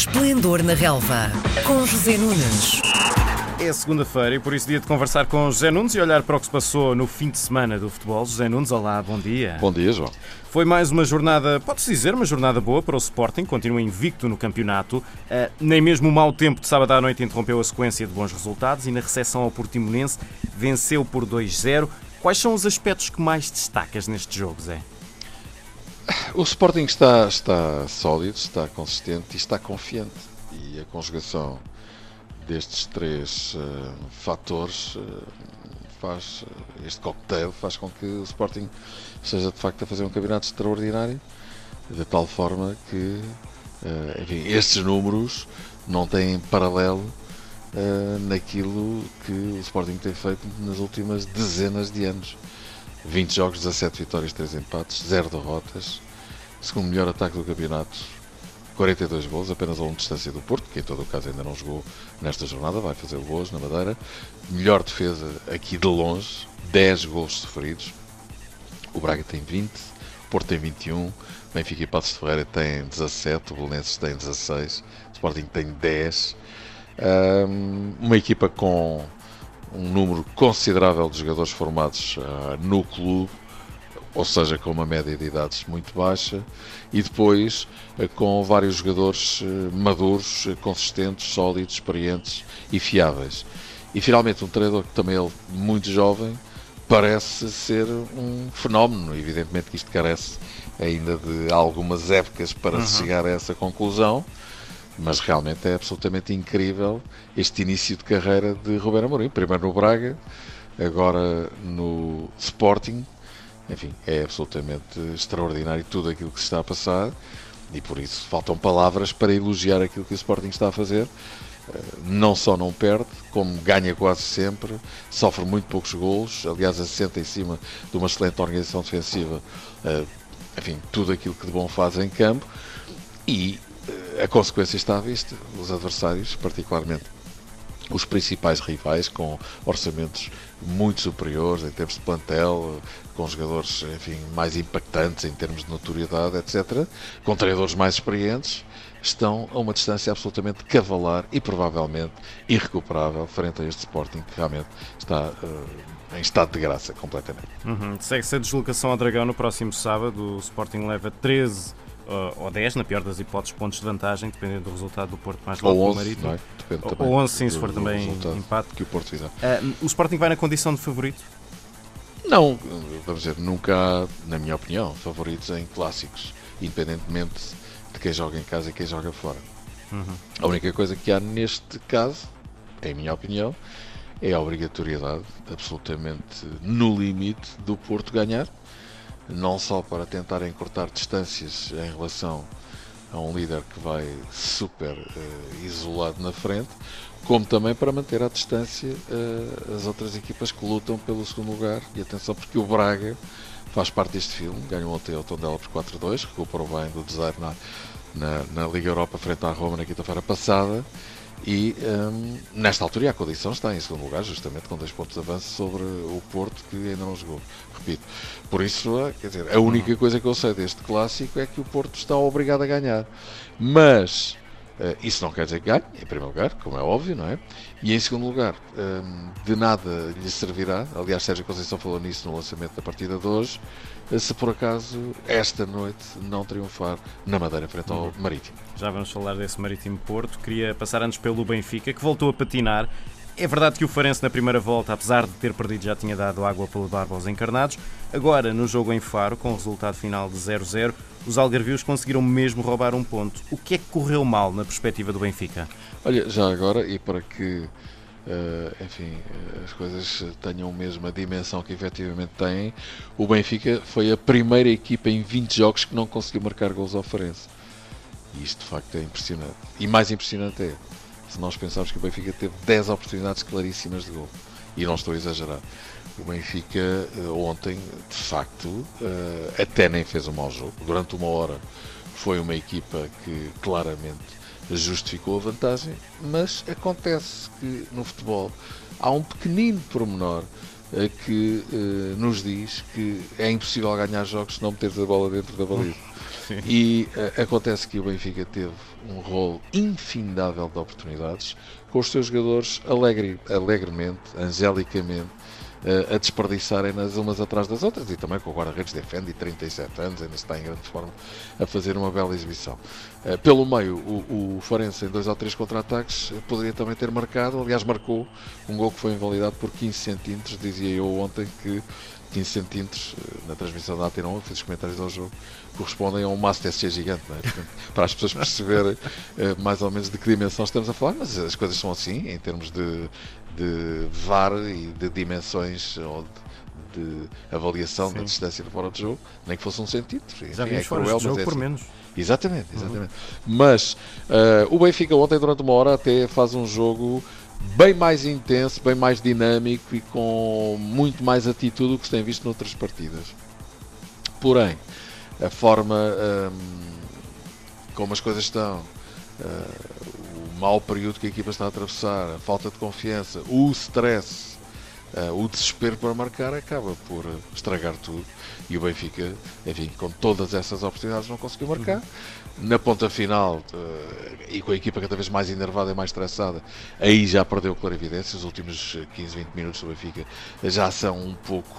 Esplendor na Relva, com José Nunes. É segunda-feira e por isso dia de conversar com José Nunes e olhar para o que se passou no fim de semana do futebol. José Nunes, olá, bom dia. Bom dia, João. Foi mais uma jornada, pode-se dizer, uma jornada boa para o Sporting, continua invicto no campeonato. Uh, nem mesmo o mau tempo de sábado à noite interrompeu a sequência de bons resultados e na recepção ao Portimonense venceu por 2-0. Quais são os aspectos que mais destacas neste jogo, Zé? O Sporting está, está sólido, está consistente e está confiante. E a conjugação destes três uh, fatores uh, faz, uh, este cocktail faz com que o Sporting seja de facto a fazer um campeonato extraordinário, de tal forma que enfim, estes números não têm paralelo naquilo que o Sporting tem feito nas últimas dezenas de anos. 20 jogos, 17 vitórias, 3 empates, 0 derrotas, segundo melhor ataque do campeonato, 42 gols, apenas a 1 distância do Porto, que em todo o caso ainda não jogou nesta jornada, vai fazer gols na Madeira. Melhor defesa aqui de longe, 10 gols sofridos. O Braga tem 20, o Porto tem 21, Benfica e Passos de Ferreira têm 17, o Belenenses tem 16, o Sporting tem 10. Um, uma equipa com um número considerável de jogadores formados uh, no clube, ou seja, com uma média de idades muito baixa, e depois uh, com vários jogadores uh, maduros, consistentes, sólidos, experientes e fiáveis. E finalmente um treinador que também é muito jovem, parece ser um fenómeno. Evidentemente que isto carece ainda de algumas épocas para uhum. chegar a essa conclusão, mas realmente é absolutamente incrível este início de carreira de Roberto Amorim. Primeiro no Braga, agora no Sporting. Enfim, é absolutamente extraordinário tudo aquilo que se está a passar e por isso faltam palavras para elogiar aquilo que o Sporting está a fazer. Eh, não só não perde, como ganha quase sempre, sofre muito poucos golos, aliás, assenta em cima de uma excelente organização defensiva, eh, enfim, tudo aquilo que de bom faz em campo e a consequência está à vista. Os adversários, particularmente os principais rivais, com orçamentos muito superiores em termos de plantel, com jogadores enfim, mais impactantes em termos de notoriedade, etc., com treinadores mais experientes, estão a uma distância absolutamente cavalar e provavelmente irrecuperável frente a este Sporting que realmente está uh, em estado de graça completamente. Uhum. Segue-se a deslocação ao Dragão no próximo sábado. O Sporting leva 13 uh, ou 10, na pior das hipóteses, pontos de vantagem, dependendo do resultado do Porto mais logo ou 11, Marítimo. É? Ou, ou 11, sim, se for também empate. Que o Porto fizer. Uh, o Sporting vai na condição de favorito? Não, vamos dizer, nunca há, na minha opinião, favoritos em clássicos, independentemente de quem joga em casa e quem joga fora. Uhum. A única coisa que há neste caso, em minha opinião, é a obrigatoriedade, absolutamente no limite, do Porto ganhar não só para tentar encurtar distâncias em relação a um líder que vai super uh, isolado na frente, como também para manter à distância uh, as outras equipas que lutam pelo segundo lugar. E atenção, porque o Braga faz parte deste filme, ganhou ontem o Tondela por 4-2, recuperou bem do design na, na, na Liga Europa frente à Roma na quinta-feira passada e um, nesta altura a condição está em segundo lugar, justamente com dois pontos de avanço sobre o Porto, que ainda não jogou. Repito. Por isso, quer dizer, a única coisa que eu sei deste clássico é que o Porto está obrigado a ganhar. Mas isso não quer dizer que ganhe, em primeiro lugar, como é óbvio, não é? E em segundo lugar, um, de nada lhe servirá, aliás, Sérgio Conceição falou nisso no lançamento da partida de hoje, se por acaso esta noite não triunfar na Madeira frente ao uhum. Marítimo. Já vamos falar desse Marítimo Porto. Queria passar antes pelo Benfica, que voltou a patinar. É verdade que o Farense na primeira volta, apesar de ter perdido, já tinha dado água pelo barba aos encarnados. Agora, no jogo em Faro, com o resultado final de 0-0, os algarvios conseguiram mesmo roubar um ponto. O que é que correu mal na perspectiva do Benfica? Olha, já agora, e para que Uh, enfim, eh, as coisas tenham mesmo a dimensão que efetivamente têm. O Benfica foi a primeira equipa em 20 jogos que não conseguiu marcar gols ao Farense. E isto de facto é impressionante. E mais impressionante é se nós pensarmos que o Benfica teve 10 oportunidades claríssimas de gol. E não estou a exagerar. O Benfica eh, ontem, de facto, até nem fez um mau jogo. Durante uma hora foi uma equipa que claramente justificou a vantagem, mas acontece que no futebol há um pequenino pormenor uh, que nos diz que é impossível ganhar jogos se não meteres a bola dentro da baliza. E uh, acontece que o Benfica teve um rol infindável de oportunidades, com os seus jogadores alegre, alegremente, angelicamente, uh, a desperdiçarem-nas umas atrás das outras e também com o guarda-redes defende e 37 anos, ainda está em grande forma a fazer uma bela exibição. Uh, pelo meio, o, o Farense em dois ou três contra-ataques poderia também ter marcado, aliás marcou um gol que foi invalidado por 15 centímetros, dizia eu ontem que 15 centímetros eh, na transmissão da AT1, eu fiz os comentários ao jogo, correspondem a um Master SC gigante, é? Portanto, para as pessoas perceberem mais ou menos de que dimensão estamos a falar, mas as coisas são assim, em termos de, de VAR e de dimensões ou de, de avaliação Sim. da distância de fora do jogo, nem que fosse um centímetro. Já é cruel, mas é por assim. menos. Exatamente, exatamente. Uhum. Mas uh, o Benfica ontem, durante uma hora, até faz um jogo bem mais intenso, bem mais dinâmico e com muito mais atitude do que se tem visto noutras partidas. Porém, a forma um, como as coisas estão, uh, mau período que a equipa está a atravessar, a falta de confiança, o stress, uh, o desespero para marcar acaba por estragar tudo. E o Benfica, enfim, com todas essas oportunidades não conseguiu marcar. Uhum. Na ponta final, uh, e com a equipa cada vez mais enervada e mais estressada, aí já perdeu clarividência. Os últimos 15, 20 minutos do Benfica já são um pouco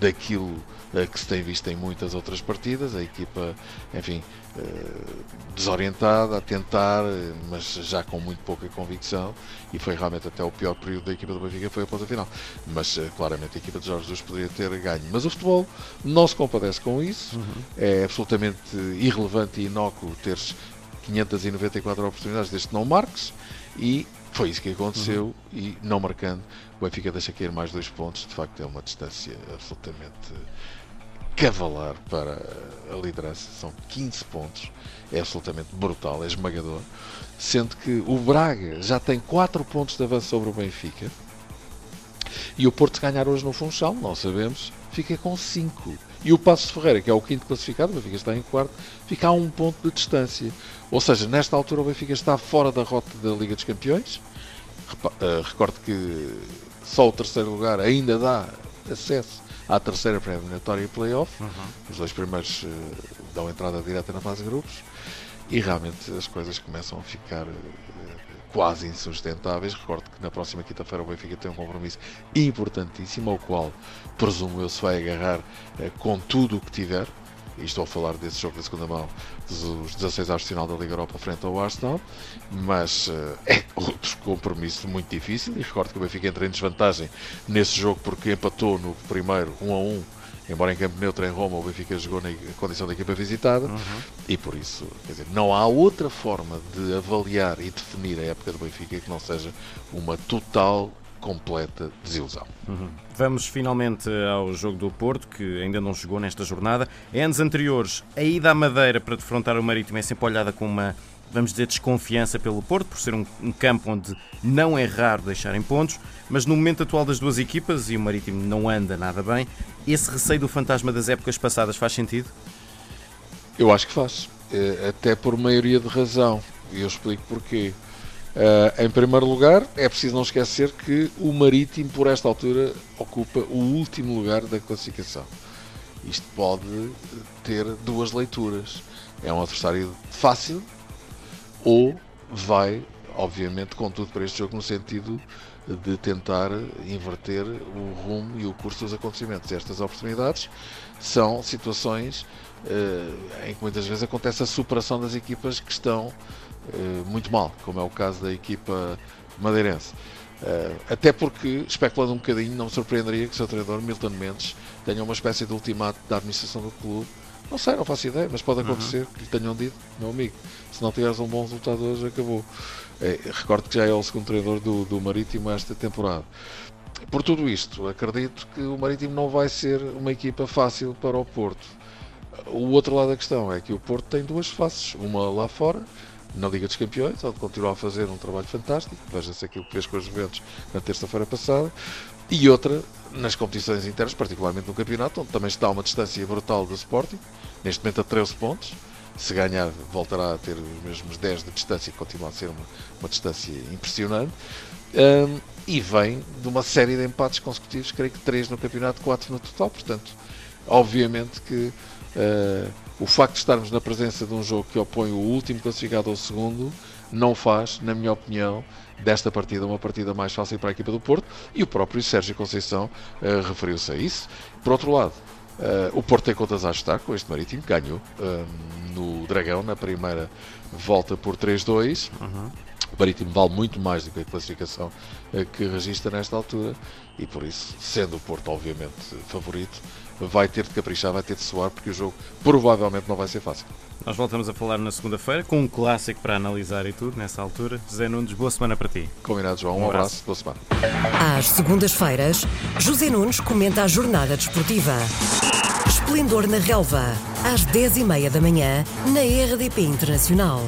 daquilo uh, que se tem visto em muitas outras partidas. A equipa, enfim, uh, desorientada, a tentar, mas já com muito pouca convicção. E foi realmente até o pior período da equipa do Benfica, foi a ponta final. Mas claramente a equipa de Jorge Jesus poderia ter ganho. Mas o futebol não se compadece com isso. Uhum. É absolutamente irrelevante e inócuo teres 594 oportunidades desde que não marques. E foi isso que aconteceu uhum. e não marcando, o Benfica deixa cair mais dois pontos. De facto, é uma distância absolutamente cavalar para a liderança. São 15 pontos. É absolutamente brutal, é esmagador. Sendo que o Braga já tem 4 pontos de avanço sobre o Benfica. E o Porto, se ganhar hoje no Funchal, não sabemos, fica com 5. E o Passo Ferreira, que é o quinto classificado, o Benfica está em quarto, fica a um ponto de distância. Ou seja, nesta altura o Benfica está fora da rota da Liga dos Campeões. Uh, recordo que só o terceiro lugar ainda dá acesso à terceira pré-eliminatória e play-off. Uhum. Os dois primeiros uh, dão entrada direta na fase de grupos. E realmente as coisas começam a ficar uh, quase insustentáveis. Recordo que na próxima quinta-feira o Benfica tem um compromisso importantíssimo, ao qual presumo eu se vai agarrar com tudo o que tiver e estou a falar desse jogo da segunda mão, dos 16 aos final da Liga Europa frente ao Arsenal, mas uh, é outro compromisso muito difícil e recordo que o Benfica entra em desvantagem nesse jogo porque empatou no primeiro 1 a 1 embora em campo neutro em Roma o Benfica jogou na condição da equipa visitada uhum. e por isso, quer dizer, não há outra forma de avaliar e definir a época do Benfica que não seja uma total completa desilusão. Uhum. Vamos finalmente ao jogo do Porto, que ainda não chegou nesta jornada. Em anos anteriores, a ida à Madeira para defrontar o Marítimo é sempre olhada com uma, vamos dizer, desconfiança pelo Porto, por ser um, um campo onde não é raro deixarem pontos, mas no momento atual das duas equipas, e o Marítimo não anda nada bem, esse receio do fantasma das épocas passadas faz sentido? Eu acho que faz, eh, até por maioria de razão, e eu explico porquê. Uh, em primeiro lugar, é preciso não esquecer que o Marítimo, por esta altura, ocupa o último lugar da classificação. Isto pode ter duas leituras. É um adversário fácil ou vai, obviamente, com tudo para este jogo no sentido de tentar inverter o rumo e o curso dos acontecimentos. Estas oportunidades são situações uh, em que muitas vezes acontece a superação das equipas que estão eh, muito mal, como é o caso da equipa madeirense. Uh, até porque, especulando um bocadinho, não me surpreenderia que o seu treinador, Milton Mendes, tenha uma espécie de ultimato da administração do clube. Não sei, não faço ideia, mas pode uhum. acontecer uhum. que lhe tenham dito, meu amigo, se não tiveres um bom resultado hoje, acabou. É, recordo que já é o segundo treinador do, do Marítimo esta temporada. Por tudo isto, acredito que o Marítimo não vai ser uma equipa fácil para o Porto. O outro lado da questão é que o Porto tem duas faces, uma lá fora na Liga dos Campeões, onde continua a fazer um trabalho fantástico, veja-se aquilo que fez com os Juventus na terça-feira passada, e outra nas competições internas, particularmente no campeonato, onde também está uma distância brutal do Sporting, neste momento a 13 pontos, se ganhar voltará a ter os mesmos 10 de distância, continua a ser uma, uma distância impressionante, um, e vem de uma série de empates consecutivos, creio que 3 no campeonato, 4 no total, portanto, obviamente que uh, o facto de estarmos na presença de um jogo que opõe o último classificado ao segundo não faz, na minha opinião, desta partida uma partida mais fácil para a equipa do Porto e o próprio Sérgio Conceição uh, referiu-se a isso. Por outro lado, uh, o Porto tem contas a ajustar com este Marítimo, ganhou uh, no Dragão na primeira volta por 3-2. Uhum. O Marítimo vale muito mais do que a classificação que registra nesta altura e por isso, sendo o Porto obviamente favorito, vai ter de caprichar, vai ter de soar, porque o jogo provavelmente não vai ser fácil. Nós voltamos a falar na segunda-feira com um clássico para analisar e tudo nessa altura. José Nunes, boa semana para ti. Combinado, João. Um, um abraço. abraço, boa semana. Às segundas-feiras, José Nunes comenta a jornada desportiva. Esplendor na Relva, às 10h30 da manhã, na RDP Internacional.